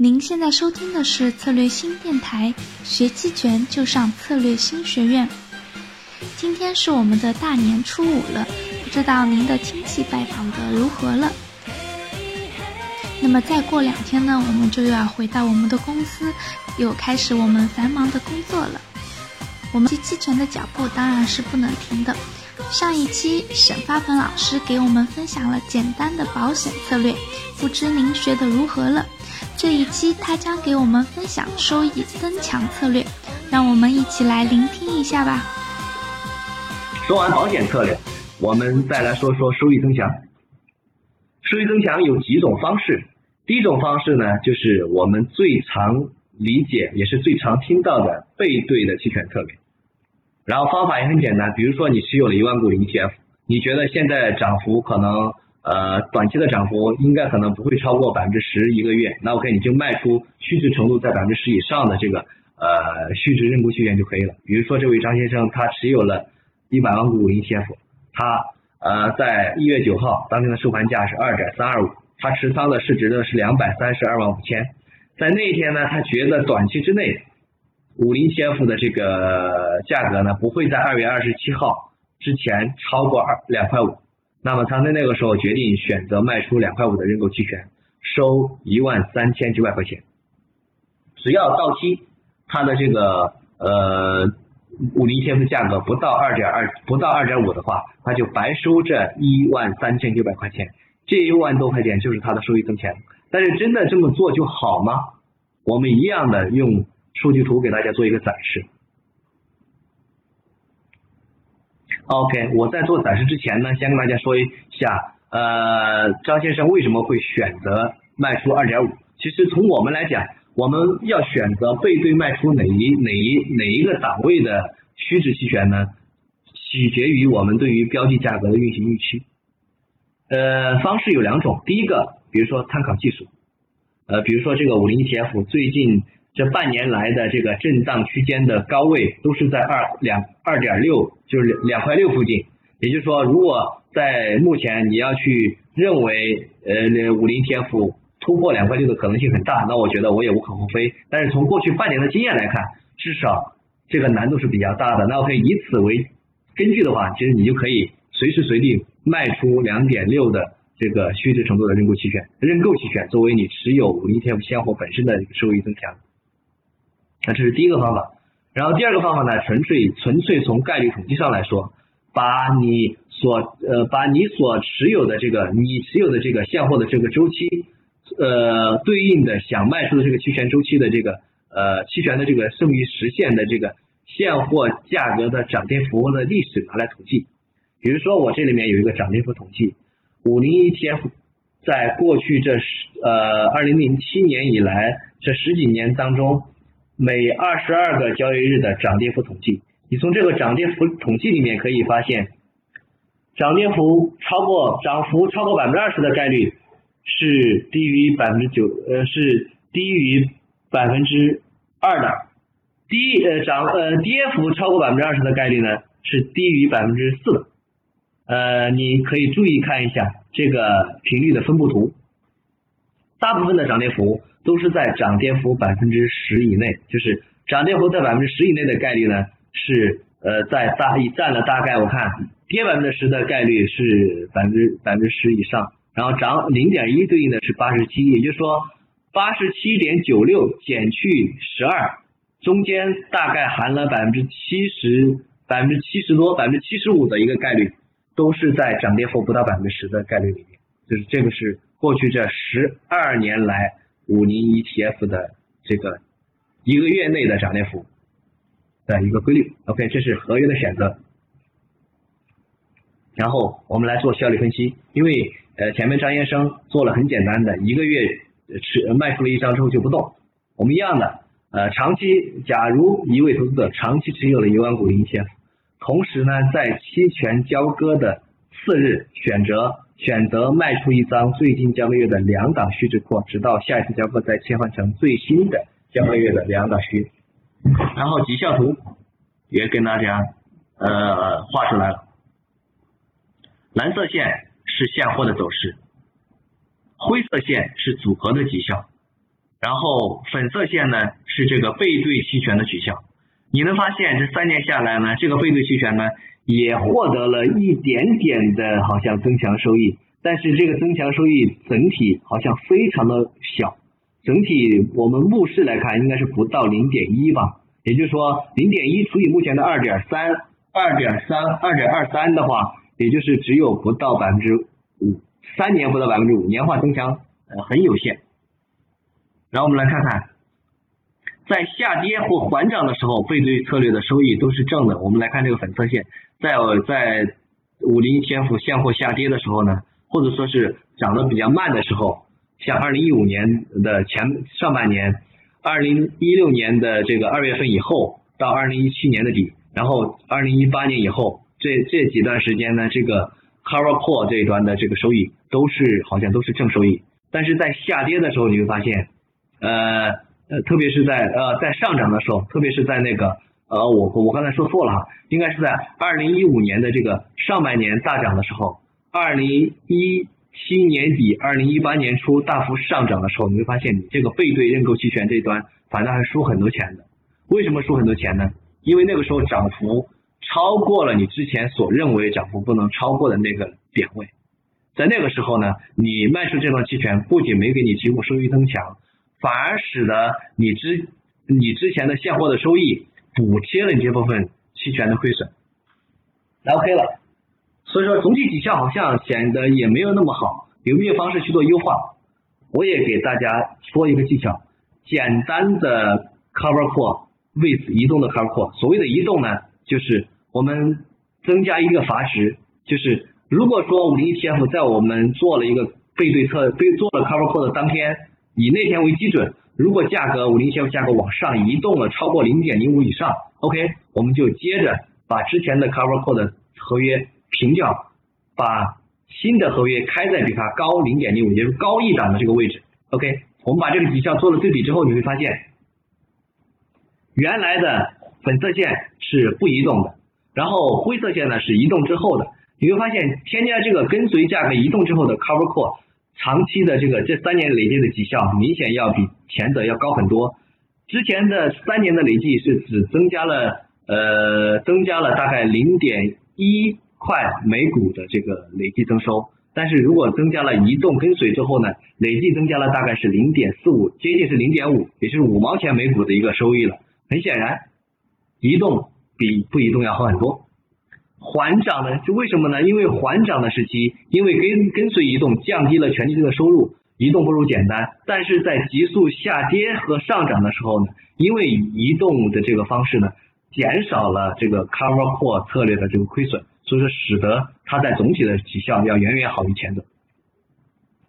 您现在收听的是策略新电台，学期权就上策略新学院。今天是我们的大年初五了，不知道您的亲戚拜访的如何了？那么再过两天呢，我们就又要回到我们的公司，又开始我们繁忙的工作了。我们学期权的脚步当然是不能停的。上一期沈发鹏老师给我们分享了简单的保险策略，不知您学得如何了？这一期他将给我们分享收益增强策略，让我们一起来聆听一下吧。说完保险策略，我们再来说说收益增强。收益增强有几种方式，第一种方式呢，就是我们最常理解也是最常听到的背对的期权策略。然后方法也很简单，比如说你持有了一万股 ETF，你觉得现在涨幅可能。呃，短期的涨幅应该可能不会超过百分之十一个月，那 OK 你就卖出虚值程度在百分之十以上的这个呃虚值认购期权就可以了。比如说这位张先生，他持有了一百万股 ETF，他呃在一月九号当天的收盘价是二点三二五，他持仓的市值呢是两百三十二万五千，在那一天呢，他觉得短期之内五零 ETF 的这个价格呢不会在二月二十七号之前超过二两块五。那么他在那个时候决定选择卖出两块五的认购期权，收一万三千九百块钱。只要到期，他的这个呃五零 ETF 价格不到二点二不到二点五的话，他就白收这一万三千九百块钱。这一万多块钱就是他的收益增强。但是真的这么做就好吗？我们一样的用数据图给大家做一个展示。OK，我在做展示之前呢，先跟大家说一下，呃，张先生为什么会选择卖出二点五？其实从我们来讲，我们要选择背对卖出哪一哪一哪一个档位的虚值期权呢？取决于我们对于标的价格的运行预期。呃，方式有两种，第一个，比如说参考技术，呃，比如说这个五零 ETF 最近。这半年来的这个震荡区间的高位都是在二两二点六，就是两块六附近。也就是说，如果在目前你要去认为呃五零 T F 突破两块六的可能性很大，那我觉得我也无可厚非。但是从过去半年的经验来看，至少这个难度是比较大的。那我可以以此为根据的话，其实你就可以随时随地卖出两点六的这个虚值程度的认购期权，认购期权作为你持有五零 T F 现货本身的收益增强。那这是第一个方法，然后第二个方法呢，纯粹纯粹从概率统计上来说，把你所呃把你所持有的这个你持有的这个现货的这个周期，呃对应的想卖出的这个期权周期的这个呃期权的这个剩余实现的这个现货价格的涨跌幅的历史拿来统计，比如说我这里面有一个涨跌幅统计，五零 ETF 在过去这十呃二零零七年以来这十几年当中。每二十二个交易日的涨跌幅统计，你从这个涨跌幅统计里面可以发现，涨跌幅超过涨幅超过百分之二十的概率是低于百分之九，呃是低于百分之二的，低呃涨呃跌幅超过百分之二十的概率呢是低于百分之四的，呃你可以注意看一下这个频率的分布图，大部分的涨跌幅。都是在涨跌幅百分之十以内，就是涨跌幅在百分之十以内的概率呢，是呃在大占了大概我看跌百分之十的概率是百分之百分之十以上，然后涨零点一对应的是八十七，也就是说八十七点九六减去十二，中间大概含了百分之七十百分之七十多百分之七十五的一个概率，都是在涨跌幅不到百分之十的概率里面，就是这个是过去这十二年来。五零 ETF 的这个一个月内的涨跌幅的一个规律，OK，这是合约的选择。然后我们来做效率分析，因为呃前面张先生做了很简单的，一个月持卖出了一张之后就不动。我们一样的，呃长期，假如一位投资者长期持有了一万股 ETF，同时呢在期权交割的次日选择。选择卖出一张最近交割月的两档虚值扩，直到下一次交割再切换成最新的交割月的两档虚。然后绩效图也跟大家呃画出来了，蓝色线是现货的走势，灰色线是组合的绩效，然后粉色线呢是这个背对期权的取向。你能发现这三年下来呢，这个背对期权呢也获得了一点点的好像增强收益，但是这个增强收益整体好像非常的小，整体我们目视来看应该是不到零点一吧，也就是说零点一除以目前的二点三，二点三，二点二三的话，也就是只有不到百分之五，三年不到百分之五，年化增强呃很有限。然后我们来看看。在下跌或缓涨的时候，背对策略的收益都是正的。我们来看这个粉色线，在在五零 ETF 现货下跌的时候呢，或者说是涨得比较慢的时候，像二零一五年的前上半年，二零一六年的这个二月份以后，到二零一七年的底，然后二零一八年以后，这这几段时间呢，这个 Cover Call 这一端的这个收益都是好像都是正收益，但是在下跌的时候，你会发现，呃。呃，特别是在呃在上涨的时候，特别是在那个呃我我刚才说错了哈，应该是在二零一五年的这个上半年大涨的时候，二零一七年底、二零一八年初大幅上涨的时候，你会发现你这个背对认购期权这一端反倒还输很多钱的。为什么输很多钱呢？因为那个时候涨幅超过了你之前所认为涨幅不能超过的那个点位，在那个时候呢，你卖出这段期权不仅没给你提供收益增强。反而使得你之你之前的现货的收益补贴了你这部分期权的亏损，那 OK 了。所以说总体绩效好像显得也没有那么好，有没有方式去做优化？我也给大家说一个技巧，简单的 cover call with 移动的 cover call，所谓的移动呢，就是我们增加一个阀值，就是如果说五零 ETF 在我们做了一个背对侧背做了 cover call 的当天。以那天为基准，如果价格五零线价格往上移动了超过零点零五以上，OK，我们就接着把之前的 Cover Call 的合约平掉，把新的合约开在比它高零点零五，也就是高一档的这个位置，OK，我们把这个绩效做了对比之后，你会发现，原来的粉色线是不移动的，然后灰色线呢是移动之后的，你会发现添加这个跟随价格移动之后的 Cover Call。长期的这个这三年累计的绩效明显要比前者要高很多，之前的三年的累计是只增加了呃增加了大概零点一块每股的这个累计增收，但是如果增加了移动跟随之后呢，累计增加了大概是零点四五，接近是零点五，也就是五毛钱每股的一个收益了。很显然，移动比不移动要好很多。缓涨呢？是为什么呢？因为缓涨的时期，因为跟跟随移动降低了权利金的收入，移动不如简单。但是在急速下跌和上涨的时候呢，因为移动的这个方式呢，减少了这个 cover call 策略的这个亏损，所以说使得它在总体的绩效要远远好于前者。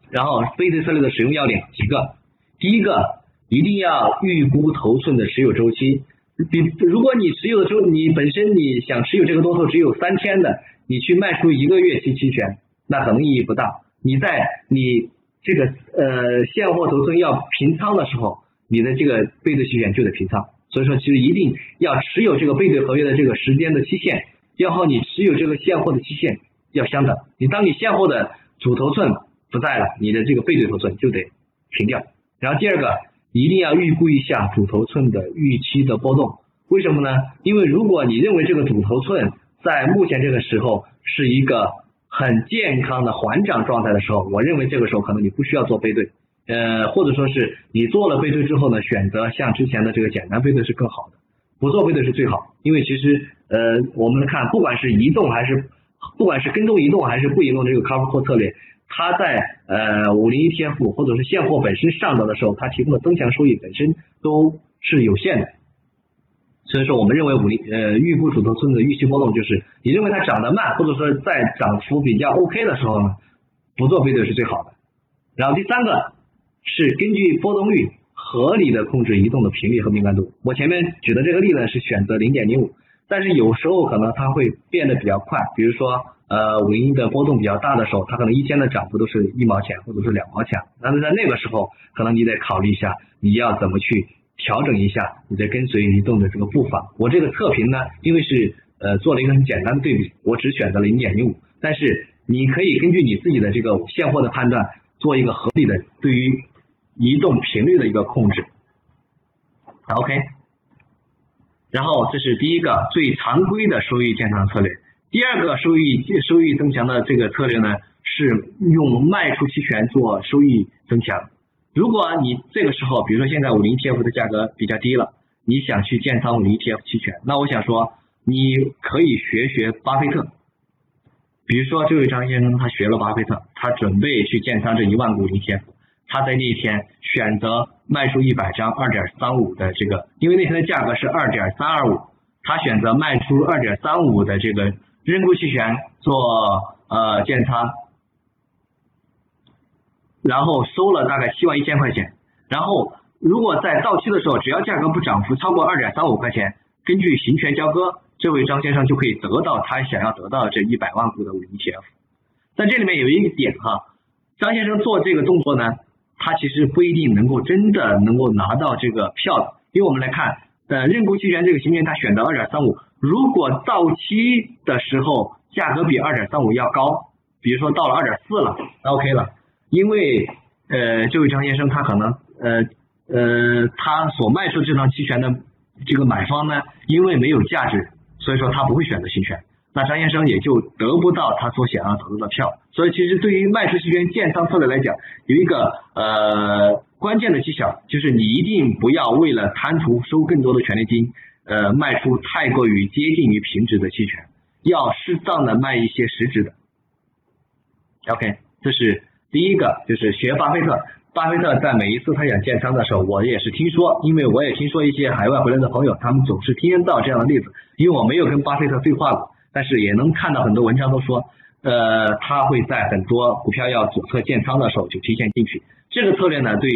然后背对策略的使用要点几个，第一个一定要预估头寸的持有周期。比如果你持有的时候，你本身你想持有这个多头只有三天的，你去卖出一个月期期权，那可能意义不大。你在你这个呃现货头寸要平仓的时候，你的这个背对期权就得平仓。所以说，其实一定要持有这个背对合约的这个时间的期限，要和你持有这个现货的期限要相等。你当你现货的主头寸不在了，你的这个背对头寸就得平掉。然后第二个。一定要预估一下主头寸的预期的波动，为什么呢？因为如果你认为这个主头寸在目前这个时候是一个很健康的缓涨状态的时候，我认为这个时候可能你不需要做背对，呃，或者说是你做了背对之后呢，选择像之前的这个简单背对是更好的，不做背对是最好，因为其实呃，我们看不管是移动还是不管是跟踪移动还是不移动这个 cover call 策略。它在呃五零 ETF 或者是现货本身上涨的时候，它提供的增强收益本身都是有限的，所以说我们认为五零呃预估主动村的预期波动就是你认为它涨得慢，或者说在涨幅比较 OK 的时候呢，不做背对是最好的。然后第三个是根据波动率合理的控制移动的频率和敏感度。我前面举的这个例呢是选择零点零五，但是有时候可能它会变得比较快，比如说。呃，尾音的波动比较大的时候，它可能一天的涨幅都是一毛钱或者是两毛钱。但是在那个时候，可能你得考虑一下，你要怎么去调整一下你的跟随移动的这个步伐。我这个测评呢，因为是呃做了一个很简单的对比，我只选择了零点零五。但是你可以根据你自己的这个现货的判断，做一个合理的对于移动频率的一个控制。OK，然后这是第一个最常规的收益建仓策略。第二个收益收益增强的这个策略呢，是用卖出期权做收益增强。如果你这个时候，比如说现在五零 T F 的价格比较低了，你想去建仓五零 T F 期权，那我想说，你可以学学巴菲特。比如说这位张先生，他学了巴菲特，他准备去建仓这一万股 ETF，他在那一天选择卖出一百张二点三五的这个，因为那天的价格是二点三二五，他选择卖出二点三五的这个认购期权做呃建仓。然后收了大概七万一千块钱，然后如果在到期的时候，只要价格不涨幅超过二点三五块钱，根据行权交割，这位张先生就可以得到他想要得到的这一百万股的五零 ETF。在这里面有一个点哈，张先生做这个动作呢，他其实不一定能够真的能够拿到这个票，因为我们来看，呃，认购期权这个行权他选择二点三五，如果到期的时候价格比二点三五要高，比如说到了二点四了，那 OK 了。因为呃，这位张先生他可能呃呃，他所卖出这张期权的这个买方呢，因为没有价值，所以说他不会选择行权，那张先生也就得不到他所想要得到的票。所以其实对于卖出期权建仓策略来讲，有一个呃关键的技巧，就是你一定不要为了贪图收更多的权利金，呃，卖出太过于接近于平值的期权，要适当的卖一些实值的。OK，这是。第一个就是学巴菲特，巴菲特在每一次他想建仓的时候，我也是听说，因为我也听说一些海外回来的朋友，他们总是听到这样的例子，因为我没有跟巴菲特对话过，但是也能看到很多文章都说，呃，他会在很多股票要左侧建仓的时候就提前进去，这个策略呢，对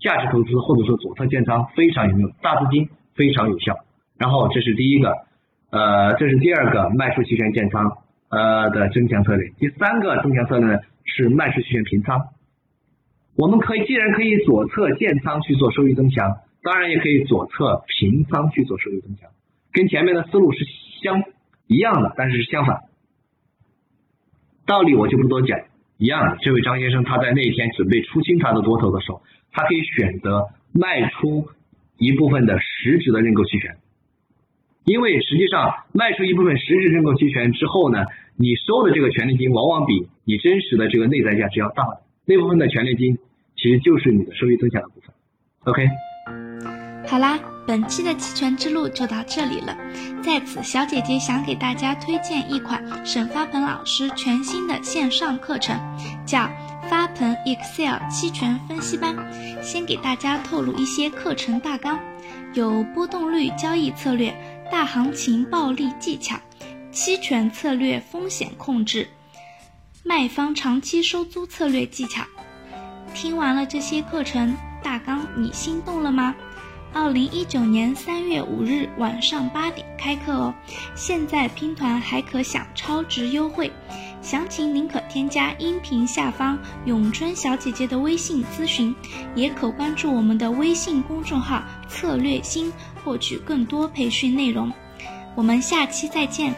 价值投资或者说左侧建仓非常有用，大资金非常有效。然后这是第一个，呃，这是第二个卖出期权建仓呃的增强策略，第三个增强策略呢？是卖出期权平仓，我们可以既然可以左侧建仓去做收益增强，当然也可以左侧平仓去做收益增强，跟前面的思路是相一样的，但是是相反。道理我就不多讲，一样的。这位张先生他在那一天准备出清他的多头的时候，他可以选择卖出一部分的实质的认购期权，因为实际上卖出一部分实质认购期权之后呢。你收的这个权利金往往比你真实的这个内在价值要大的，那部分的权利金其实就是你的收益增强的部分。OK，好啦，本期的期权之路就到这里了。在此，小姐姐想给大家推荐一款沈发鹏老师全新的线上课程，叫发鹏 Excel 期权分析班。先给大家透露一些课程大纲：有波动率交易策略、大行情暴利技巧。期权策略风险控制，卖方长期收租策略技巧。听完了这些课程大纲，你心动了吗？二零一九年三月五日晚上八点开课哦，现在拼团还可享超值优惠，详情您可添加音频下方咏春小姐姐的微信咨询，也可关注我们的微信公众号“策略星”获取更多培训内容。我们下期再见。